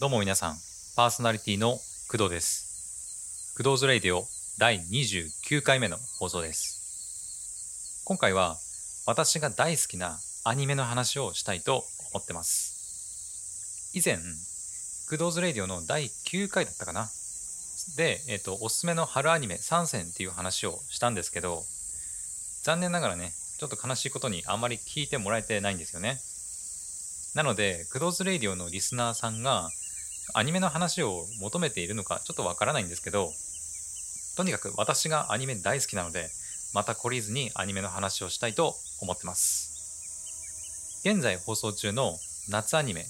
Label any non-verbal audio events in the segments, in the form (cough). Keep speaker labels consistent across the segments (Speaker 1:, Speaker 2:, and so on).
Speaker 1: どうも皆さん、パーソナリティの工藤です。工藤ズレイディオ第29回目の放送です。今回は私が大好きなアニメの話をしたいと思ってます。以前、工藤ズレイディオの第9回だったかな？で、えっ、と、おすすめの春アニメ3選っていう話をしたんですけど、残念ながらね、ちょっと悲しいことにあんまり聞いてもらえてないんですよね。なので、クドーズレイディオのリスナーさんがアニメの話を求めているのかちょっとわからないんですけど、とにかく私がアニメ大好きなので、また懲りずにアニメの話をしたいと思ってます。現在放送中の夏アニメ、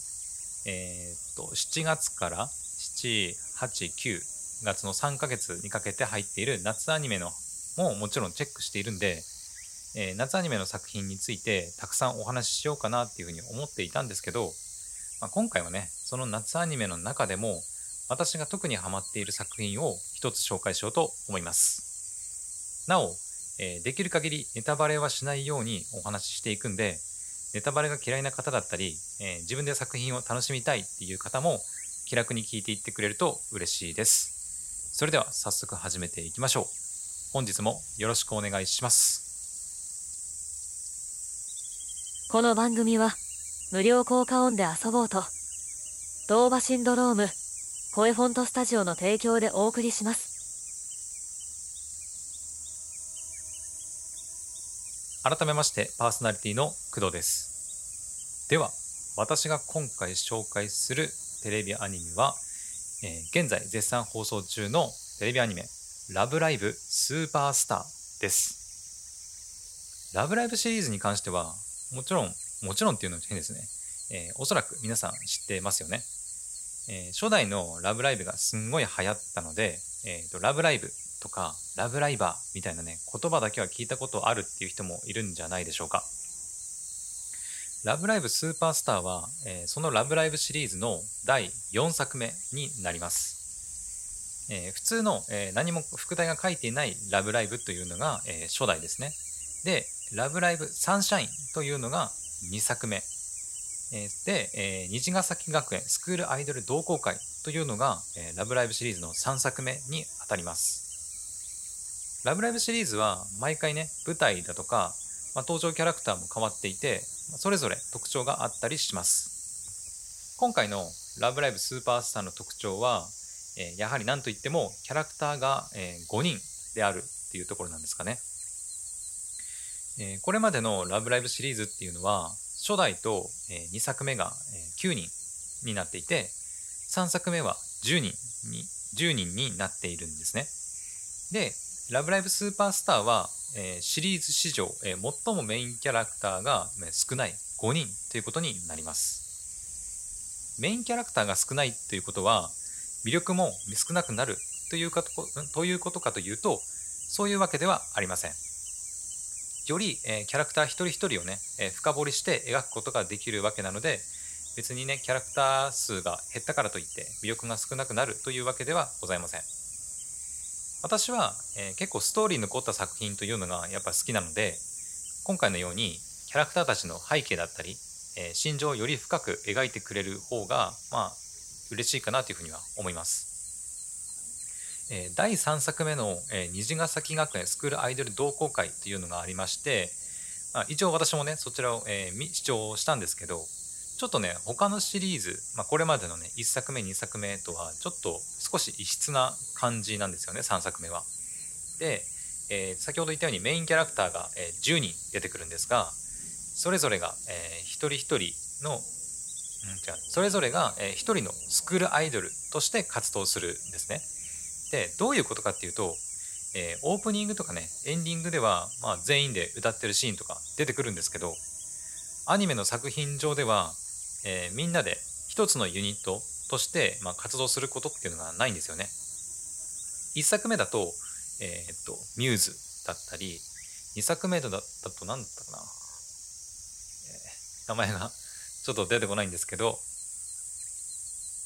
Speaker 1: えーっと、7月から7、8、9月の3ヶ月にかけて入っている夏アニメのももちろんチェックしているんで、えー夏アニメの作品についてたくさんお話ししようかなっていうふうに思っていたんですけど、まあ、今回はねその夏アニメの中でも私が特にハマっている作品を一つ紹介しようと思います。なお、えーできる限りネタバレはしないようにお話ししていくんでネタバレが嫌いな方だったり、えー自分で作品を楽しみたいっていう方も気楽に聞いていってくれると嬉しいです。それでは早速始めていきましょう。本日もよろしくお願いします。
Speaker 2: この番組は無料効果音で遊ぼうとドーバシンドローム声フォントスタジオの提供でお送りします。
Speaker 1: 改めましてパーソナリティの工藤です。では私が今回紹介するテレビアニメは、えー現在絶賛放送中のテレビアニメ「ラブライブスーパースター」です。ラブライブシリーズに関してはもちろんもちろんっていうのは変ですね、えーおそらく皆さん知ってますよね、えー初代のラブライブがすんごい流行ったので、えーとラブライブとかラブライバーみたいなね言葉だけは聞いたことあるっていう人もいるんじゃないでしょうか。ラブライブスーパースターは、えーそのラブライブシリーズの第4作目になります、えー普通の、えー何も副題が書いていないラブライブというのが、えー初代ですね。でラブライブサンシャインというのが2作目。えで、え虹ヶ崎学園スクールアイドル同好会というのが、えラブライブシリーズの3作目にあたります。ラブライブシリーズは毎回ね舞台だとか、まあ、登場キャラクターも変わっていてそれぞれ特徴があったりします。今回の「ラブライブスーパースター」の特徴は、えやはり何といってもキャラクターが、え5人であるっていうところなんですかね。えこれまでの「ラブライブ!」シリーズっていうのは初代と、え2作目が、え9人になっていて3作目は10人に10人になっているんですねで「ラブライブスーパースターは」えシリーズ史上、え最もメインキャラクターが少ない5人ということになりますメインキャラクターが少ないということは魅力も少なくなるというかとということかというとそういうわけではありませんより、えキャラクター一人一人をね、え深掘りして描くことができるわけなので別にねキャラクター数が減ったからといって魅力が少なくなるというわけではございません。私は、え結構ストーリーに残った作品というのがやっぱ好きなので今回のようにキャラクターたちの背景だったり、え心情をより深く描いてくれる方がまあ嬉しいかなというふうには思います。え第3作目の、えー虹ヶ崎学園スクールアイドル同好会というのがありまして、まあ、一応私もねそちらを、えー視聴したんですけどちょっとね他のシリーズ、まあ、これまでのね1作目2作目とはちょっと少し異質な感じなんですよね3作目は。で、えー先ほど言ったようにメインキャラクターが、えー10人出てくるんですがそれぞれが、えー一人一人のうん違うそれぞれが、えー一人のスクールアイドルとして活動するんですね。でどういうことかっていうと、えーオープニングとかねエンディングでは、まあ、全員で歌ってるシーンとか出てくるんですけどアニメの作品上では、えーみんなで一つのユニットとして、まあ、活動することっていうのがないんですよね。1作目だと,、えーっとミューズだったり2作目だだと何だったかな、えー名前がちょっと出てこないんですけど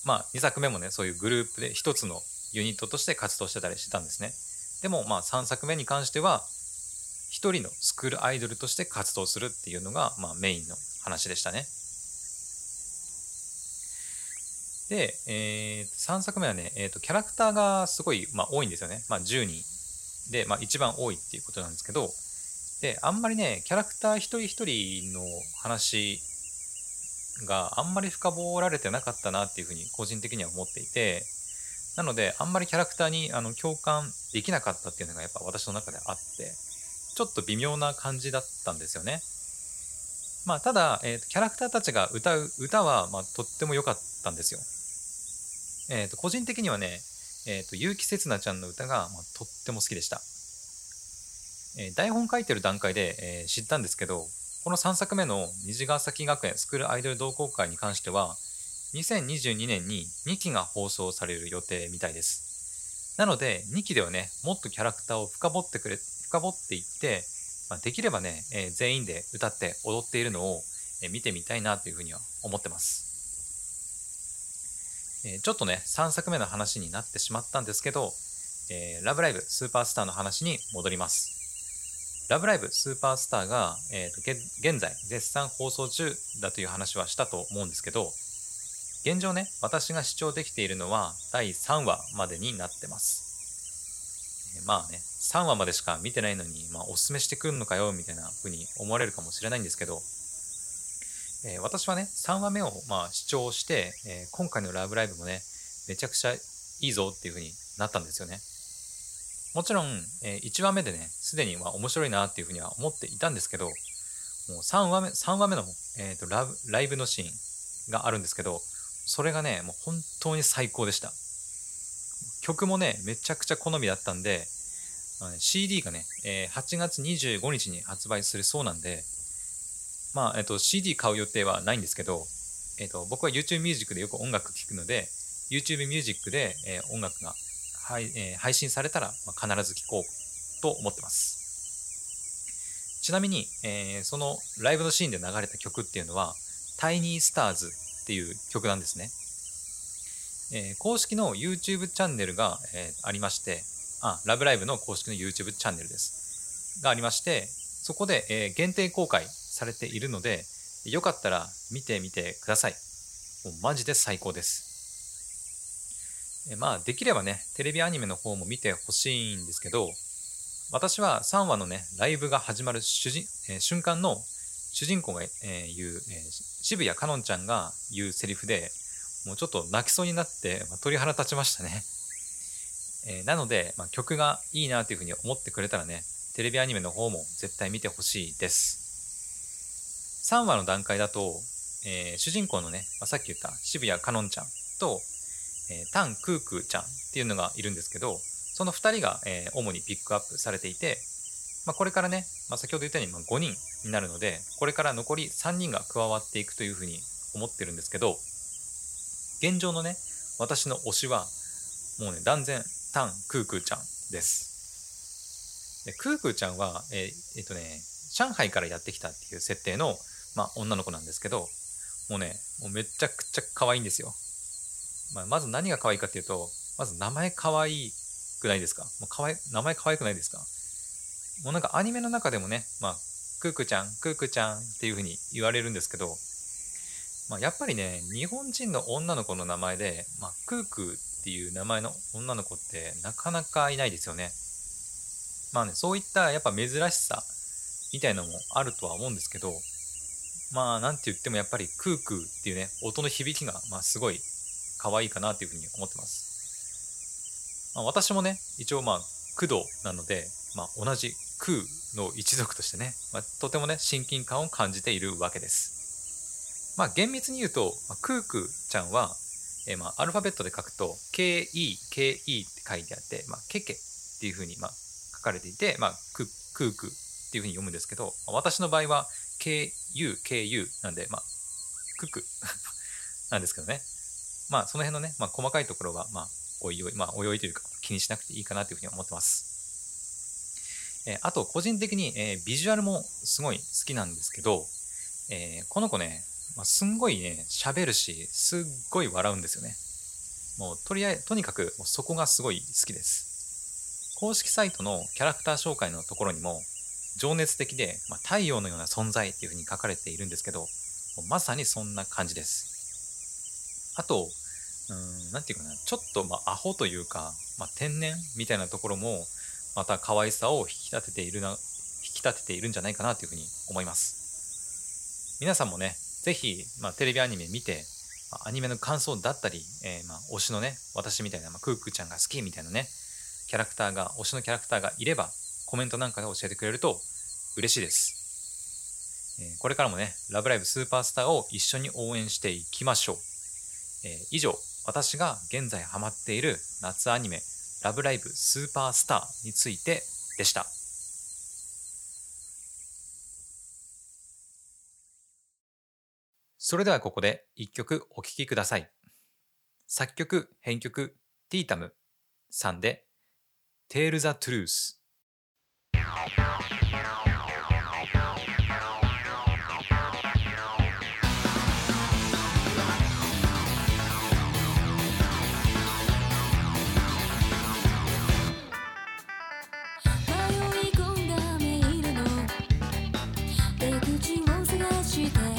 Speaker 1: まあ2作目もねそういうグループで一つのユニットとして活動してたりしてたんですね。でもまあ3作目に関しては一人のスクールアイドルとして活動するっていうのが、まあ、メインの話でしたね。で、えー、3作目はね、えーと、キャラクターがすごい、まあ、多いんですよね。まあ、10人。で、まあ、一番多いっていうことなんですけど、で、あんまりね、キャラクター一人一人の話があんまり深掘られてなかったなっていうふうに個人的には思っていて、なので、あんまりキャラクターにあの共感できなかったっていうのがやっぱ私の中であって、ちょっと微妙な感じだったんですよね。まあ、ただ、えーと、キャラクターたちが歌う歌は、まあ、とっても良かったんですよ。えーと、個人的にはね、えーと、結城せつなちゃんの歌が、まあ、とっても好きでした。えー、台本書いてる段階で、えー、知ったんですけど、この3作目の虹ヶ崎学園スクールアイドル同好会に関しては、2022年に2期が放送される予定みたいです。なので、2期ではね、もっとキャラクターを深掘ってくれ、深掘っていって、まあ、できればね、えー、全員で歌って踊っているのを、えー、見てみたいなというふうには思ってます。えー、ちょっとね、3作目の話になってしまったんですけど、えー、ラブライブスーパースターの話に戻ります。ラブライブスーパースターが、えー、現在絶賛放送中だという話はしたと思うんですけど、現状ね、私が視聴できているのは第3話までになってます。えー、まあね、3話までしか見てないのに、まあ、おすすめしてくるのかよ、みたいな風に思われるかもしれないんですけど、えー、私はね、3話目をまあ視聴して、えー、今回のラブライブもね、めちゃくちゃいいぞっていう風になったんですよね。もちろん、えー、1話目でね、すでにまあ面白いなっていう風には思っていたんですけど、もう3話目、3話目の、えーと、ラブライブのシーンがあるんですけど、それがね、もう本当に最高でした。曲もね、めちゃくちゃ好みだったんで、CD がね、えー、8月25日に発売するそうなんで、まあ、えっと、CD 買う予定はないんですけど、えっと、僕は YouTube Music でよく音楽聴くので、YouTube Music で、えー、音楽が、はいえー、配信されたら、まあ、必ず聴こうと思ってます。ちなみに、えー、そのライブのシーンで流れた曲っていうのは、Tiny Stars っていう曲なんですね。えー、公式の YouTube チャンネルが、えー、ありまして、あ、ラブライブの公式の YouTube チャンネルです。がありまして、そこで、えー、限定公開されているので、よかったら見てみてください。もうマジで最高です。えまあ、できればね、テレビアニメの方も見てほしいんですけど、私は3話のね、ライブが始まる主人、え、瞬間の主人公が、えー、言う、えー、渋谷かのんちゃんが言うセリフで、もうちょっと泣きそうになって、まあ、鳥肌立ちましたね。(laughs) えー、なので、まあ、曲がいいなというふうに思ってくれたらね、テレビアニメの方も絶対見てほしいです。3話の段階だと、えー、主人公のね、まあ、さっき言った渋谷かのんちゃんと、えー、タン・クークーちゃんっていうのがいるんですけど、その2人が、えー、主にピックアップされていて、まあ、これからね、まあ、先ほど言ったように、5人になるので、これから残り3人が加わっていくというふうに思ってるんですけど、現状のね、私の推しは、もうね、断然、タン・クークーちゃんです。でクークーちゃんは、えー、えっとね、上海からやってきたっていう設定の、まあ、女の子なんですけど、もうね、もうめちゃくちゃ可愛いんですよ。まあ、まず何が可愛いかっていうと、まず名前可愛くないですか？もう可愛名前可愛くないですか？もうなんかアニメの中でもね、まあ、クークちゃん、クークちゃんっていう風に言われるんですけど、まあ、やっぱりね、日本人の女の子の名前で、まあ、クークっていう名前の女の子ってなかなかいないですよね。まあね、そういったやっぱ珍しさみたいのもあるとは思うんですけど、まあ、なんて言ってもやっぱりクークーっていうね、音の響きが、まあ、すごい可愛いかなというふうに思ってます。まあ、私もね、一応まあ、工藤なので、まあ、同じ空の一族としてね、まあ、とてもね、親近感を感じているわけです。まあ、厳密に言うと、まあ、クークーちゃんは、えー、まあ、アルファベットで書くと、KE、KE って書いてあって、まあ、ケケっていうふうに、まあ、書かれていて、まあ、ククークっていうふうに読むんですけど、私の場合は、KU、KU なんで、まあ、クク (laughs) なんですけどね。まあ、その辺のね、まあ、細かいところは、まあ、おいおい、まあ、おいおいというか、気にしなくていいかなというふうに思ってます。え、あと、個人的に、え、ビジュアルもすごい好きなんですけど、え、この子ね、まあ、すんごいね、喋るし、すっごい笑うんですよね。もう、とりあえず、とにかく、そこがすごい好きです。公式サイトのキャラクター紹介のところにも、情熱的で、まあ、太陽のような存在っていうふうに書かれているんですけど、まさにそんな感じです。あと、うんなんていうかなちょっとまあアホというか、まあ、天然みたいなところもまた可愛さを引き立てているな引き立てているんじゃないかなというふうに思います。皆さんもねぜひ、まあ、テレビアニメ見てアニメの感想だったり、えーまあ推しのね私みたいな、まあ、クークーちゃんが好きみたいなねキャラクターが推しのキャラクターがいればコメントなんかで教えてくれると嬉しいです、えーこれからもね「ラブライブスーパースター」を一緒に応援していきましょう、えー以上私が現在ハマっている夏アニメ「ラブライブスーパースター」についてでした。それではここで一曲お聴きください。作曲編曲ティータムさんで「Tale the Truth」
Speaker 3: して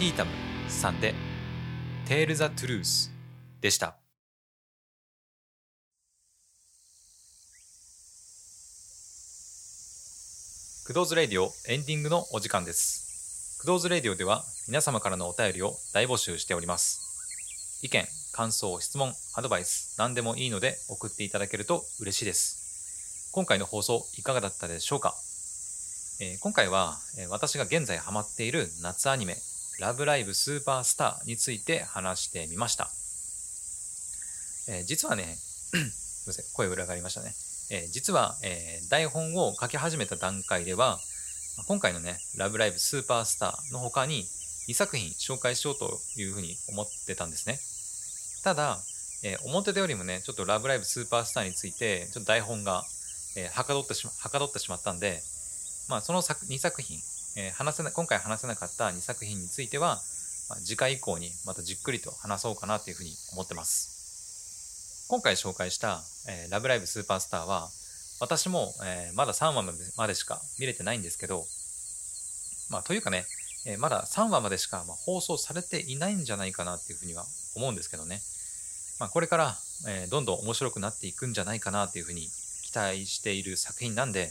Speaker 1: ティータムさんで「Tale the Truth」でした。クドーズレディオエンディングのお時間です。クドーズレディオでは皆様からのお便りを大募集しております。意見感想質問アドバイス何でもいいので送っていただけると嬉しいです。今回の放送いかがだったでしょうか？えー今回は、私が現在ハマっている夏アニメ「ラブライブスーパースター」について話してみました、えー実はね (coughs) すいません声裏がありましたね、えー実は、えー台本を書き始めた段階では今回のね「ラブライブスーパースター」の他に2作品紹介しようというふうに思ってたんですね。ただ、えー思ってたよりもねちょっと「ラブライブスーパースター」についてちょっと台本が、えーはかどってしまはかどってしまったんでまあ、その作2作品、えー話せな今回話せなかった2作品については、まあ次回以降にまたじっくりと話そうかなというふうに思ってます。今回紹介した、えーラブライブスーパースターは、私も、えーまだ3話までしか見れてないんですけど、まあ、というかね、えーまだ3話までしか、まあ、放送されていないんじゃないかなっていうふうには思うんですけどね。まあ、これから、えーどんどん面白くなっていくんじゃないかなっていうふうに期待している作品なんで、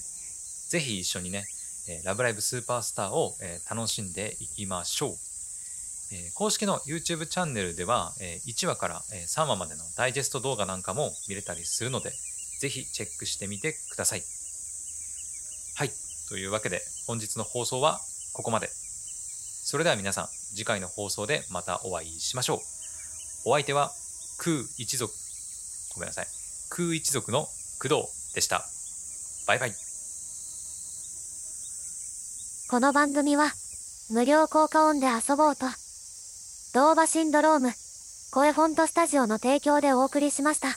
Speaker 1: ぜひ一緒にね、えーラブライブスーパースターを、えー楽しんでいきましょう。えー公式の YouTube チャンネルでは、えー1話から、え3話までのダイジェスト動画なんかも見れたりするので、ぜひチェックしてみてください。はい。というわけで、本日の放送はここまで。それでは皆さん、次回の放送でまたお会いしましょう。お相手は、空一族、ごめんなさい。空一族の工藤でした。バイバイ。
Speaker 2: この番組は、無料効果音で遊ぼうと、ドーバシンドローム、声フォントスタジオの提供でお送りしました。